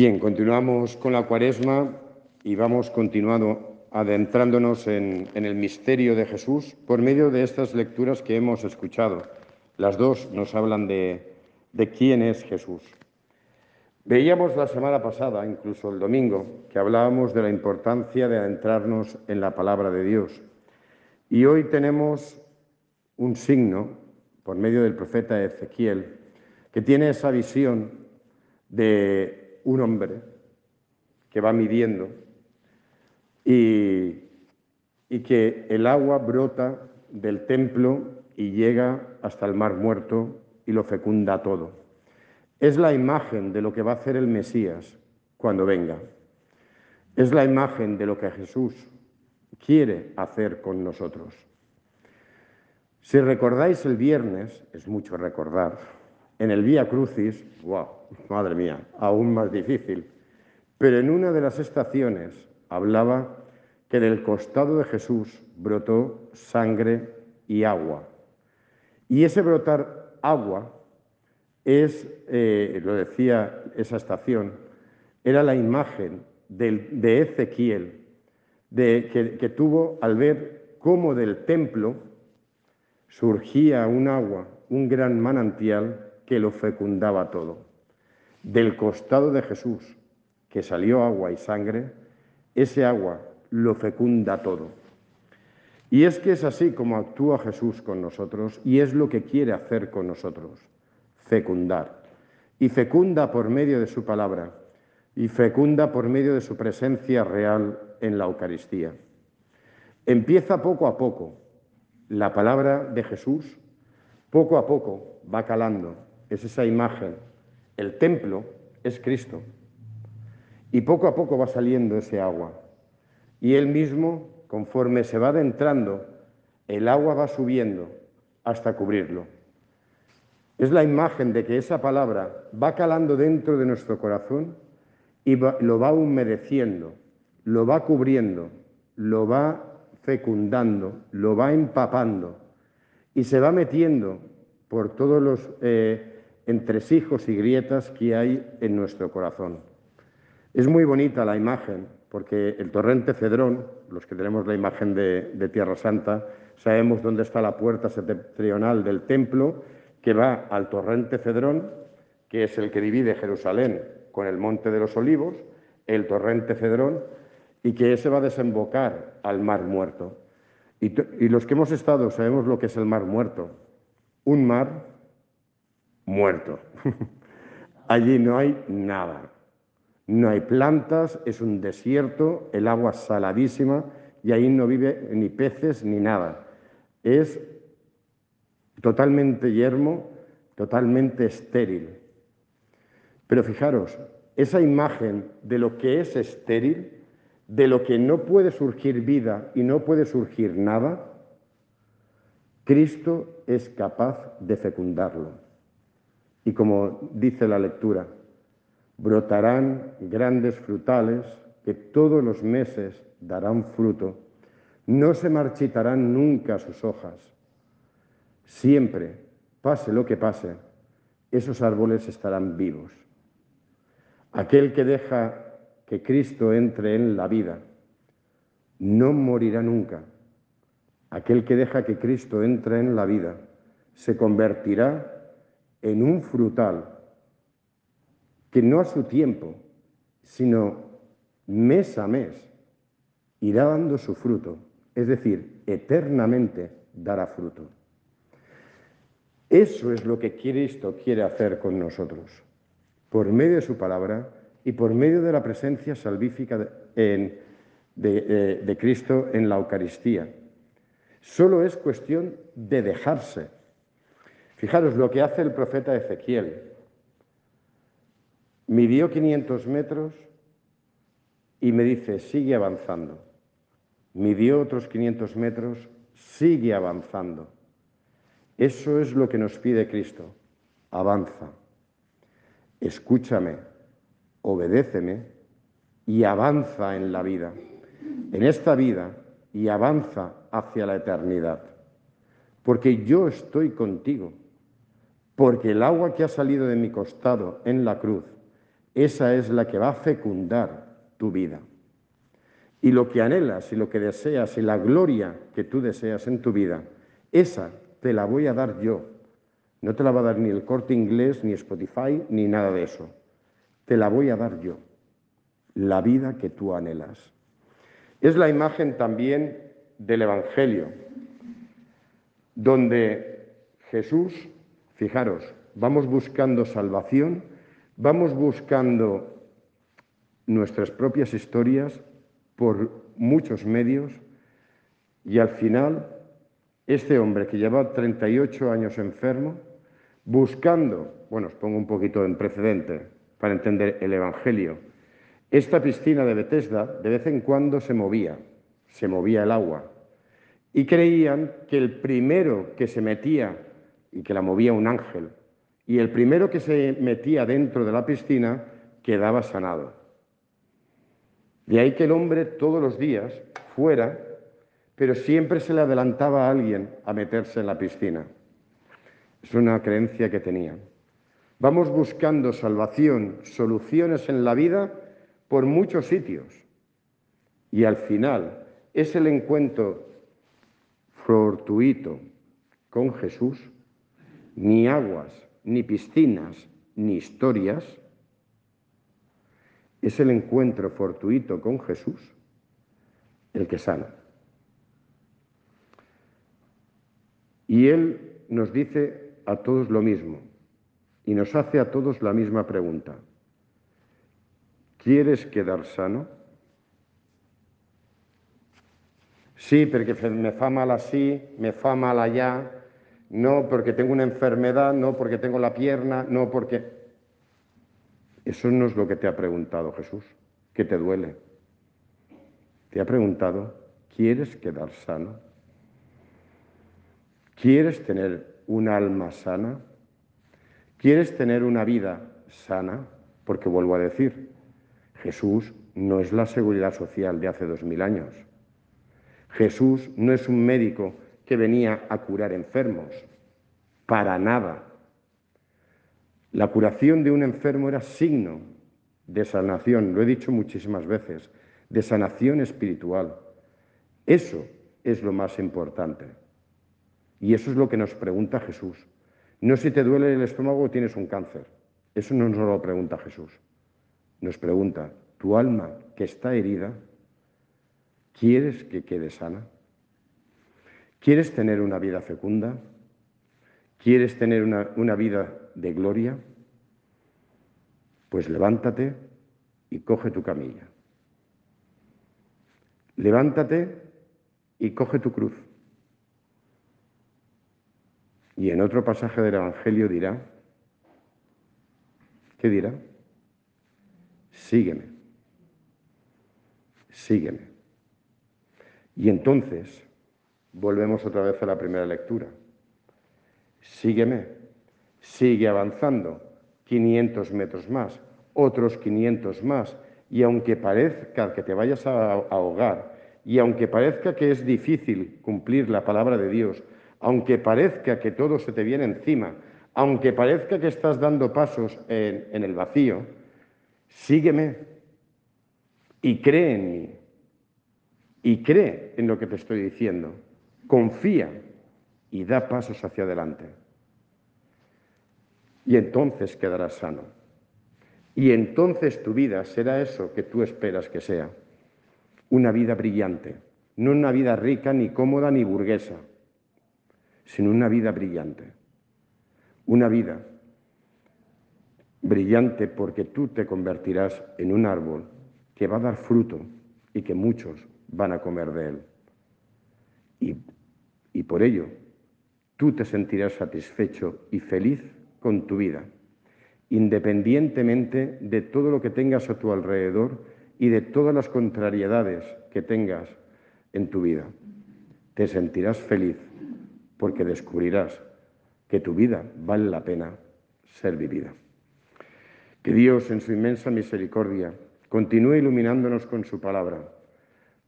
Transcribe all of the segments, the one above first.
Bien, continuamos con la cuaresma y vamos continuando adentrándonos en, el misterio de Jesús por medio de estas lecturas que hemos escuchado. Las dos nos hablan de, de quién es Jesús. Veíamos la semana pasada, incluso el domingo, que hablábamos de la importancia de adentrarnos en la palabra de Dios. Y hoy tenemos un signo, por medio del profeta Ezequiel, que tiene esa visión de un hombre que va midiendo y, y que el agua brota del templo y llega hasta el mar muerto y lo fecunda todo. Es la imagen de lo que va a hacer el Mesías cuando venga. Es la imagen de lo que Jesús quiere hacer con nosotros. Si recordáis el viernes, es mucho recordar, en el Vía Crucis, wow, madre mía, aún más difícil, pero en una de las estaciones hablaba que del costado de Jesús brotó sangre y agua. Y ese brotar agua es, eh, lo decía esa estación, era la imagen de, Ezequiel, de, que, tuvo al ver cómo del templo surgía un agua, un gran manantial que lo fecundaba todo. Del costado de Jesús, que salió agua y sangre, ese agua lo fecunda todo. Y es que es así como actúa Jesús con nosotros y es lo que quiere hacer con nosotros fecundar. Y fecunda por medio de su palabra y fecunda por medio de su presencia real en la Eucaristía. Empieza poco a poco. La palabra de Jesús poco a poco va calando. Es esa imagen. El templo es Cristo. Y poco a poco va saliendo ese agua. Y él mismo, conforme se va adentrando, el agua va subiendo hasta cubrirlo. Es la imagen de que esa palabra va calando dentro de nuestro corazón y lo va humedeciendo, lo va cubriendo, lo va fecundando, lo va empapando y se va metiendo por todos los eh, entresijos y grietas que hay en nuestro corazón. Es muy bonita la imagen, porque el torrente Cedrón, los que tenemos la imagen de, Tierra Santa, sabemos dónde está la puerta septentrional del templo que va al torrente Cedrón, que es el que divide Jerusalén con el Monte de los Olivos, el torrente Cedrón, y que ese va a desembocar al Mar Muerto. Y, y los que hemos estado sabemos lo que es el Mar Muerto. Un mar muerto. Allí no hay nada. No hay plantas, es un desierto, el agua saladísima y ahí no vive ni peces ni nada. Es totalmente yermo, totalmente estéril. Pero fijaros, esa imagen de lo que es estéril, de lo que no puede surgir vida y no puede surgir nada, Cristo es capaz de fecundarlo. Y como dice la lectura, brotarán grandes frutales que todos los meses darán fruto, no se marchitarán nunca sus hojas Siempre, pase lo que pase, esos árboles estarán vivos. Aquel que deja que Cristo entre en la vida no morirá nunca. Aquel que deja que Cristo entre en la vida se convertirá en un frutal que no a su tiempo, sino mes a mes, irá dando su fruto, es decir, eternamente dará fruto. Eso es lo que Cristo quiere hacer con nosotros, por medio de su palabra y por medio de la presencia salvífica de, Cristo en la Eucaristía. Solo es cuestión de dejarse. Fijaros lo que hace el profeta Ezequiel. Midió 500 metros y me dice, sigue avanzando. Midió otros 500 metros, sigue avanzando. Eso es lo que nos pide Cristo. Avanza. Escúchame, obedéceme y avanza en la vida, en esta vida y avanza hacia la eternidad. Porque yo estoy contigo, porque el agua que ha salido de mi costado en la cruz esa es la que va a fecundar tu vida. Y lo que anhelas y lo que deseas y la gloria que tú deseas en tu vida, esa te la voy a dar yo. No te la va a dar ni el corte inglés, ni Spotify, ni nada de eso. Te la voy a dar yo. La vida que tú anhelas. Es la imagen también del Evangelio, donde Jesús, fijaros, vamos buscando salvación, vamos buscando nuestras propias historias por muchos medios y al final este hombre que lleva 38 años enfermo, buscando, bueno, os pongo un poquito en precedente para entender el Evangelio, esta piscina de Bethesda de vez en cuando se movía, se movía el agua, y creían que el primero que se metía, y que la movía un ángel, y el primero que se metía dentro de la piscina quedaba sanado. De ahí que el hombre todos los días fuera, pero siempre se le adelantaba a alguien a meterse en la piscina. Es una creencia que tenían. Vamos buscando salvación, soluciones en la vida por muchos sitios. Y al final es el encuentro fortuito con Jesús, ni aguas, ni piscinas, ni historias. Es el encuentro fortuito con Jesús el que sana. Y Él nos dice a todos lo mismo y nos hace a todos la misma pregunta. ¿Quieres quedar sano? Sí, porque me fa mal así, me fa mal allá, no porque tengo una enfermedad, no porque tengo la pierna, no porque... Eso no es lo que te ha preguntado Jesús, ¿qué te duele? Te ha preguntado, ¿quieres quedar sano? ¿Quieres tener un alma sana? ¿Quieres tener una vida sana? Porque vuelvo a decir, Jesús no es la seguridad social de hace dos mil años. Jesús no es un médico que venía a curar enfermos. Para nada. La curación de un enfermo era signo de sanación, lo he dicho muchísimas veces, de sanación espiritual. Eso es lo más importante. Y eso es lo que nos pregunta Jesús. No si te duele el estómago o tienes un cáncer. Eso no nos lo pregunta Jesús nos pregunta, ¿tu alma que está herida, quieres que quede sana? ¿Quieres tener una vida fecunda? ¿Quieres tener una, vida de gloria? Pues levántate y coge tu camilla. Levántate y coge tu cruz. Y en otro pasaje del Evangelio dirá, ¿qué dirá? sígueme, sígueme. Y entonces volvemos otra vez a la primera lectura. Sígueme, sigue avanzando, 500 metros más, otros 500 más, y aunque parezca que te vayas a ahogar, y aunque parezca que es difícil cumplir la palabra de Dios, aunque parezca que todo se te viene encima, aunque parezca que estás dando pasos en, el vacío, sígueme y cree en mí. Y cree en lo que te estoy diciendo. Confía y da pasos hacia adelante. Y entonces quedarás sano. Y entonces tu vida será eso que tú esperas que sea. Una vida brillante. No una vida rica, ni cómoda, ni burguesa, sino una vida brillante. Una vida brillante porque tú te convertirás en un árbol que va a dar fruto y que muchos van a comer de él. Y, y por ello, tú te sentirás satisfecho y feliz con tu vida, independientemente de todo lo que tengas a tu alrededor y de todas las contrariedades que tengas en tu vida. Te sentirás feliz porque descubrirás que tu vida vale la pena ser vivida. Que Dios, en su inmensa misericordia, continúe iluminándonos con su palabra,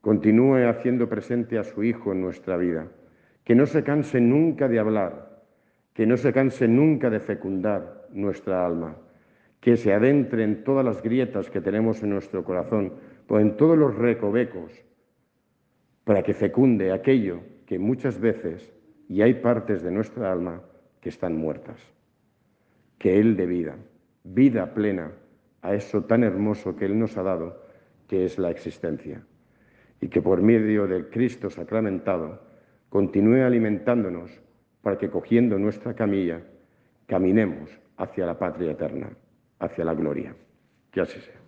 continúe haciendo presente a su Hijo en nuestra vida, que no se canse nunca de hablar, que no se canse nunca de fecundar nuestra alma, que se adentre en todas las grietas que tenemos en nuestro corazón o en todos los recovecos para que fecunde aquello que muchas veces, y hay partes de nuestra alma que están muertas, que Él dé vida, vida plena a eso tan hermoso que Él nos ha dado, que es la existencia, y que por medio del Cristo sacramentado continúe alimentándonos para que cogiendo nuestra camilla caminemos hacia la patria eterna, hacia la gloria. Que así sea.